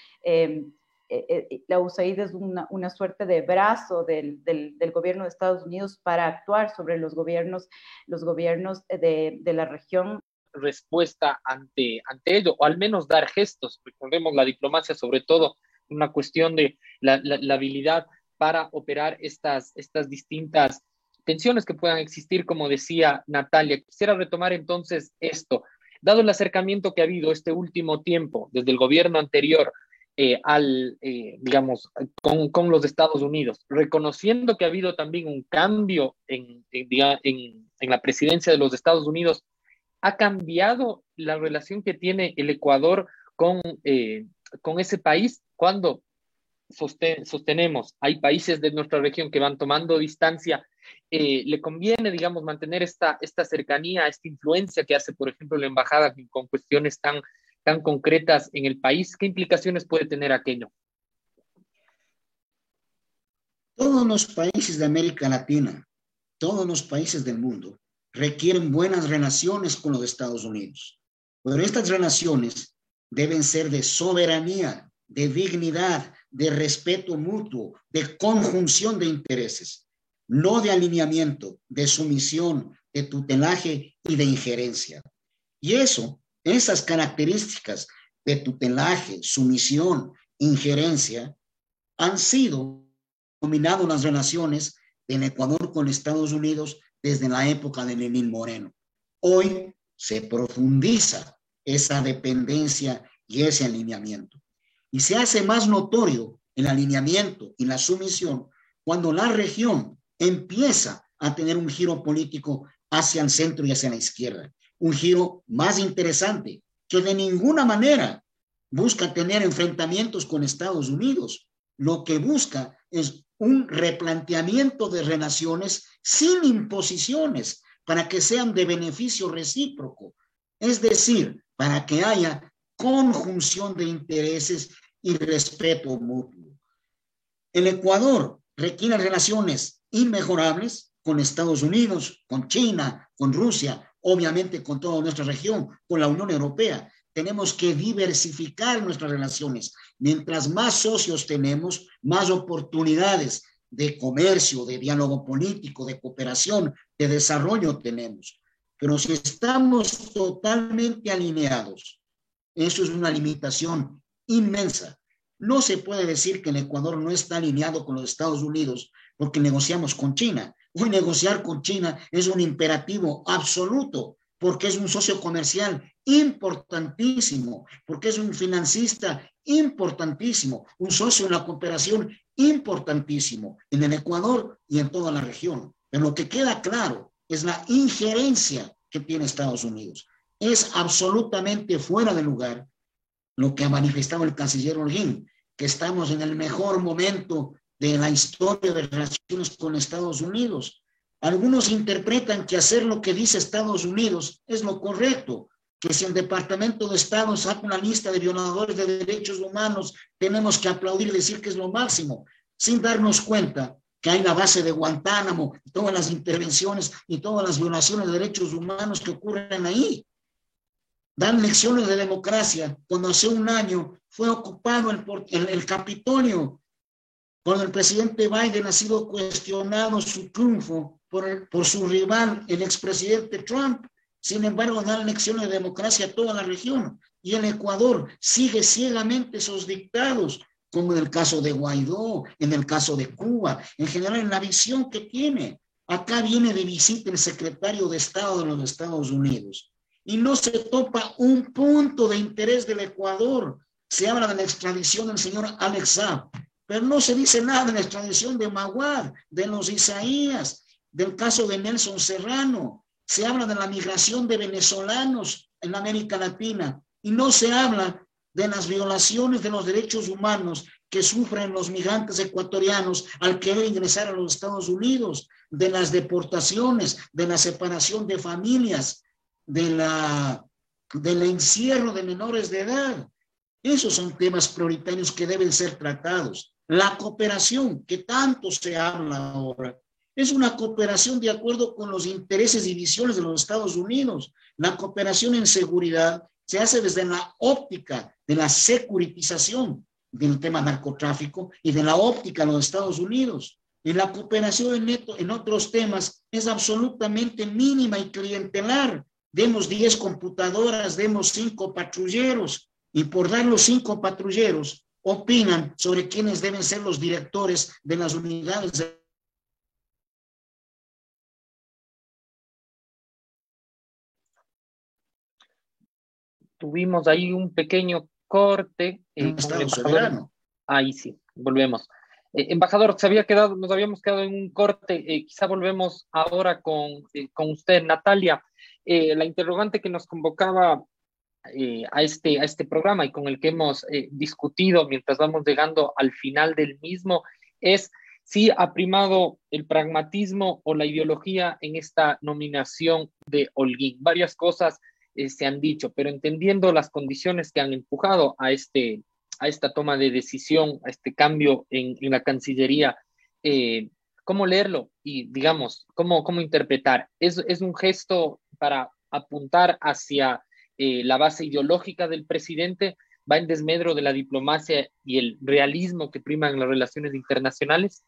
la USAID es una, una suerte de brazo del, del, del, gobierno de Estados Unidos para actuar sobre los gobiernos, los gobiernos de, de la región respuesta ante, ante ello, o al menos dar gestos. Recordemos la diplomacia, sobre todo, una cuestión de la, la, habilidad para operar estas, estas distintas tensiones que puedan existir, como decía Natalia. Quisiera retomar entonces esto. Dado el acercamiento que ha habido este último tiempo, desde el gobierno anterior eh, al, eh, digamos, con, los Estados Unidos, reconociendo que ha habido también un cambio en la presidencia de los Estados Unidos, ha cambiado la relación que tiene el Ecuador con, eh, con ese país cuando sostenemos, hay países de nuestra región que van tomando distancia, eh, le conviene, digamos, mantener esta, esta cercanía, esta influencia que hace, por ejemplo, la embajada con cuestiones tan, tan concretas en el país. ¿Qué implicaciones puede tener aquello? Todos los países de América Latina, todos los países del mundo requieren buenas relaciones con los Estados Unidos. Pero estas relaciones deben ser de soberanía, de dignidad, de respeto mutuo, de conjunción de intereses, no de alineamiento, de sumisión, de tutelaje y de injerencia. Y eso, esas características de tutelaje, sumisión, injerencia, han sido dominadas las relaciones del Ecuador con Estados Unidos desde la época de Lenín Moreno. Hoy se profundiza esa dependencia y ese alineamiento. Y se hace más notorio el alineamiento y la sumisión cuando la región empieza a tener un giro político hacia el centro y hacia la izquierda. Un giro más interesante que de ninguna manera busca tener enfrentamientos con Estados Unidos. Lo que busca es un replanteamiento de relaciones sin imposiciones para que sean de beneficio recíproco, es decir, para que haya conjunción de intereses y respeto mutuo. El Ecuador requiere relaciones inmejorables con Estados Unidos, con China, con Rusia, obviamente con toda nuestra región, con la Unión Europea. Tenemos que diversificar nuestras relaciones. Mientras más socios tenemos, más oportunidades de comercio, de diálogo político, de cooperación, de desarrollo tenemos. Pero si estamos totalmente alineados, eso es una limitación inmensa. No se puede decir que el Ecuador no está alineado con los Estados Unidos porque negociamos con China. Hoy negociar con China es un imperativo absoluto porque es un socio comercial importantísimo, porque es un financista importantísimo, un socio en la cooperación importantísimo en el Ecuador y en toda la región. Pero lo que queda claro es la injerencia que tiene Estados Unidos. Es absolutamente fuera de lugar lo que ha manifestado el canciller Holguín, que estamos en el mejor momento de la historia de relaciones con Estados Unidos. Algunos interpretan que hacer lo que dice Estados Unidos es lo correcto, que si el Departamento de Estado saca una lista de violadores de derechos humanos, tenemos que aplaudir y decir que es lo máximo, sin darnos cuenta que hay la base de Guantánamo, todas las intervenciones y todas las violaciones de derechos humanos que ocurren ahí. Dan lecciones de democracia cuando hace un año fue ocupado el, el, el Capitolio, cuando el presidente Biden ha sido cuestionado su triunfo por, por su rival, el expresidente Trump. Sin embargo, dan lecciones de democracia a toda la región y el Ecuador sigue ciegamente esos dictados como en el caso de Guaidó, en el caso de Cuba, en general en la visión que tiene. Acá viene de visita el secretario de Estado de los Estados Unidos y no se topa un punto de interés del Ecuador. Se habla de la extradición del señor Alex Saab, pero no se dice nada de la extradición de Maguad, de los Isaías, del caso de Nelson Serrano. Se habla de la migración de venezolanos en América Latina y no se habla de las violaciones de los derechos humanos que sufren los migrantes ecuatorianos al querer ingresar a los Estados Unidos, de las deportaciones, de la separación de familias, de la, del encierro de menores de edad. Esos son temas prioritarios que deben ser tratados. La cooperación, que tanto se habla ahora, es una cooperación de acuerdo con los intereses y visiones de los Estados Unidos. La cooperación en seguridad se hace desde la óptica de la securitización del tema narcotráfico y de la óptica de los Estados Unidos. Y la cooperación en, en otros temas es absolutamente mínima y clientelar. Demos 10 computadoras, demos 5 patrulleros y por dar los 5 patrulleros opinan sobre quiénes deben ser los directores de las unidades de tuvimos ahí un pequeño corte. Eh, soberano. Ahí sí, volvemos. Eh, embajador, se había quedado, nos habíamos quedado en un corte, eh, quizá volvemos ahora con, eh, con usted, Natalia. La interrogante que nos convocaba a, este, a este programa y con el que hemos discutido mientras vamos llegando al final del mismo es si ha primado el pragmatismo o la ideología en esta nominación de Holguín. Varias cosas eh, se han dicho, pero entendiendo las condiciones que han empujado a, este, a esta toma de decisión, a este cambio en, la Cancillería, eh, ¿cómo leerlo? Y digamos, ¿cómo, cómo interpretar? ¿Es, ¿Es un gesto para apuntar hacia eh, la base ideológica del presidente? ¿Va en desmedro de la diplomacia y el realismo que priman las relaciones internacionales?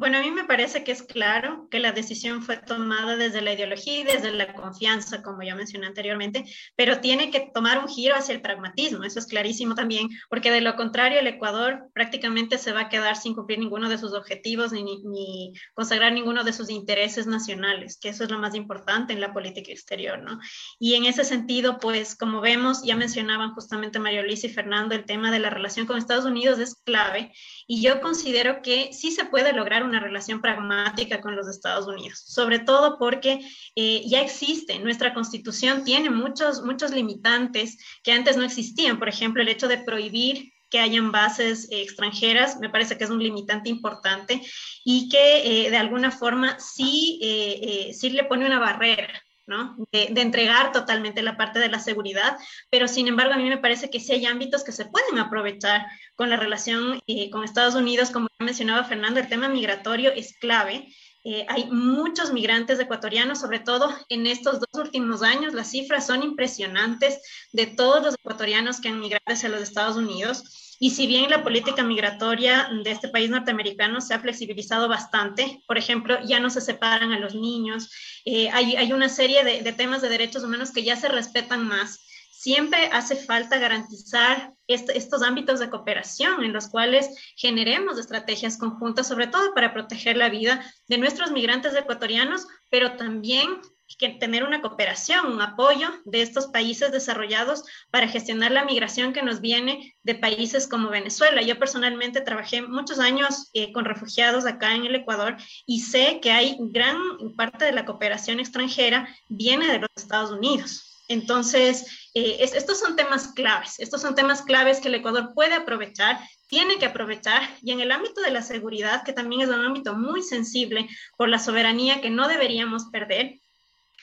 Bueno, a mí me parece que es claro que la decisión fue tomada desde la ideología y desde la confianza, como ya mencioné anteriormente, pero tiene que tomar un giro hacia el pragmatismo, eso es clarísimo también, porque de lo contrario el Ecuador prácticamente se va a quedar sin cumplir ninguno de sus objetivos ni, ni, consagrar ninguno de sus intereses nacionales, que eso es lo más importante en la política exterior, ¿no? Y en ese sentido, pues como vemos, ya mencionaban justamente Mario Luis y Fernando, el tema de la relación con Estados Unidos es clave y yo considero que sí se puede lograr una relación pragmática con los Estados Unidos, sobre todo porque eh, ya existe, nuestra constitución tiene muchos, muchos limitantes que antes no existían, por ejemplo, el hecho de prohibir que hayan bases eh, extranjeras, me parece que es un limitante importante y que eh, de alguna forma sí, sí le pone una barrera de, entregar totalmente la parte de la seguridad, pero sin embargo a mí me parece que sí hay ámbitos que se pueden aprovechar con la relación eh, con Estados Unidos, como mencionaba Fernando, el tema migratorio es clave. Eh, hay muchos migrantes ecuatorianos, sobre todo en estos dos últimos años. Las cifras son impresionantes de todos los ecuatorianos que han migrado hacia los Estados Unidos. Y si bien la política migratoria de este país norteamericano se ha flexibilizado bastante, por ejemplo, ya no se separan a los niños, eh, hay, hay, una serie de, de, temas de derechos humanos que ya se respetan más. Siempre hace falta garantizar estos ámbitos de cooperación en los cuales generemos estrategias conjuntas, sobre todo para proteger la vida de nuestros migrantes ecuatorianos, pero también que tener una cooperación, un apoyo de estos países desarrollados para gestionar la migración que nos viene de países como Venezuela. Yo personalmente trabajé muchos años eh, con refugiados acá en el Ecuador y sé que hay gran parte de la cooperación extranjera viene de los Estados Unidos. Entonces, eh, estos son temas claves, estos son temas claves que el Ecuador puede aprovechar, tiene que aprovechar, y en el ámbito de la seguridad, que también es un ámbito muy sensible por la soberanía que no deberíamos perder,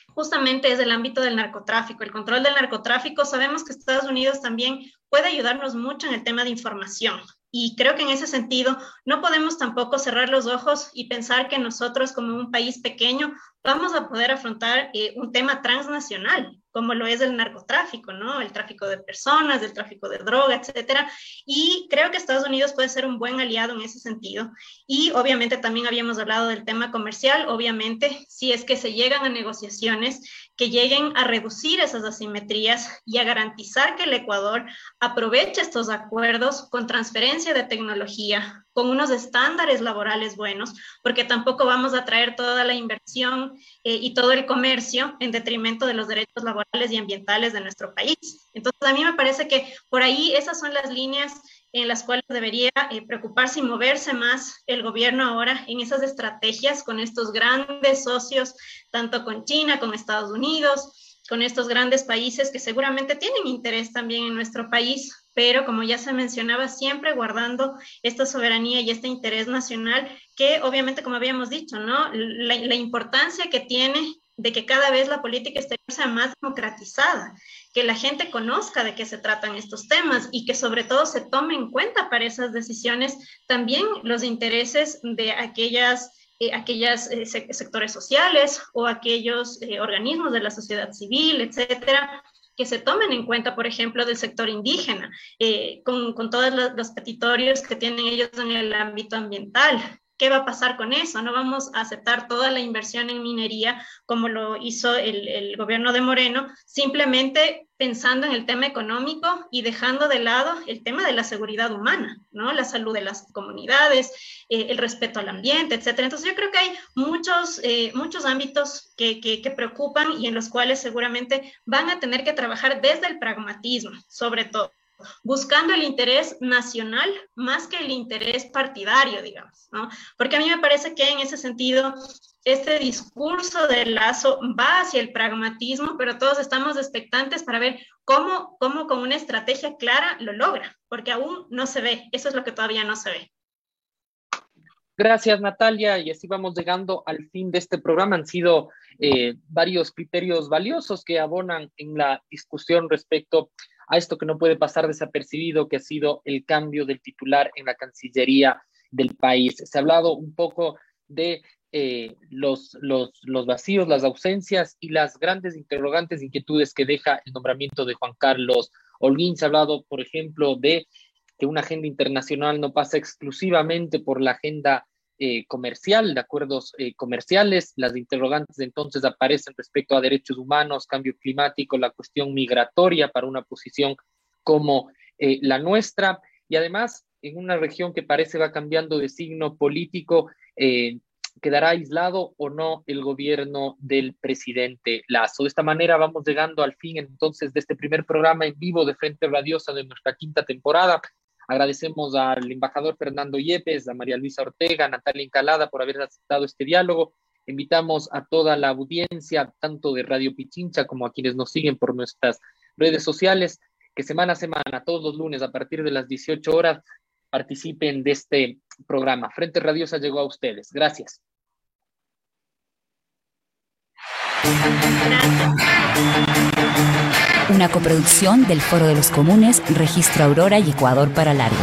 justamente es el ámbito del narcotráfico, el control del narcotráfico. Sabemos que Estados Unidos también puede ayudarnos mucho en el tema de información. Y creo que en ese sentido no podemos tampoco cerrar los ojos y pensar que nosotros como un país pequeño vamos a poder afrontar eh, un tema transnacional, como lo es el narcotráfico, ¿no? El tráfico de personas, el tráfico de droga, etcétera. Y creo que Estados Unidos puede ser un buen aliado en ese sentido. Y obviamente también habíamos hablado del tema comercial. Obviamente, si es que se llegan a negociaciones, que lleguen a reducir esas asimetrías y a garantizar que el Ecuador aproveche estos acuerdos con transferencia de tecnología, con unos estándares laborales buenos, porque tampoco vamos a traer toda la inversión eh, y todo el comercio en detrimento de los derechos laborales y ambientales de nuestro país. Entonces, a mí me parece que por ahí esas son las líneas en las cuales debería eh, preocuparse y moverse más el gobierno ahora en esas estrategias con estos grandes socios, tanto con China, con Estados Unidos, con estos grandes países que seguramente tienen interés también en nuestro país, pero como ya se mencionaba, siempre guardando esta soberanía y este interés nacional que obviamente, como habíamos dicho, ¿no? La, la importancia que tiene de que cada vez la política exterior sea más democratizada, que la gente conozca de qué se tratan estos temas y que sobre todo se tome en cuenta para esas decisiones también los intereses de aquellas eh, aquellos eh, sectores sociales o aquellos eh, organismos de la sociedad civil, etcétera, que se tomen en cuenta, por ejemplo, del sector indígena, con, con, todos los petitorios que tienen ellos en el ámbito ambiental, ¿Qué va a pasar con eso? No vamos a aceptar toda la inversión en minería como lo hizo el, gobierno de Moreno, simplemente pensando en el tema económico y dejando de lado el tema de la seguridad humana, ¿no? La salud de las comunidades, eh, el respeto al ambiente, etcétera. Entonces yo creo que hay muchos, eh, muchos ámbitos que, que preocupan y en los cuales seguramente van a tener que trabajar desde el pragmatismo, sobre todo buscando el interés nacional más que el interés partidario, digamos, ¿no? Porque a mí me parece que en ese sentido este discurso del lazo va hacia el pragmatismo, pero todos estamos expectantes para ver cómo, cómo con una estrategia clara lo logra, porque aún no se ve, eso es lo que todavía no se ve. Gracias, Natalia. Y así vamos llegando al fin de este programa. Han sido eh, varios criterios valiosos que abonan en la discusión respecto a esto que no puede pasar desapercibido, que ha sido el cambio del titular en la Cancillería del país. Se ha hablado un poco de eh, los, los, los, vacíos, las ausencias y las grandes interrogantes, inquietudes que deja el nombramiento de Juan Carlos Holguín. Se ha hablado, por ejemplo, de que una agenda internacional no pasa exclusivamente por la agenda eh, comercial, de acuerdos eh, comerciales. Las interrogantes entonces aparecen respecto a derechos humanos, cambio climático, la cuestión migratoria para una posición como eh, la nuestra. Y además, en una región que parece va cambiando de signo político, quedará aislado o no el gobierno del presidente Lazo. De esta manera vamos llegando al fin entonces de este primer programa en vivo de Frente Radiosa de nuestra quinta temporada. Agradecemos al embajador Fernando Yepes, a María Luisa Ortega, a Natalia Encalada por haber aceptado este diálogo. Invitamos a toda la audiencia, tanto de Radio Pichincha como a quienes nos siguen por nuestras redes sociales, que semana a semana, todos los lunes a partir de las 18 horas, participen de este programa. Frente Radiosa llegó a ustedes. Gracias. Una coproducción del Foro de los Comunes, Registro Aurora y Ecuador para Largo.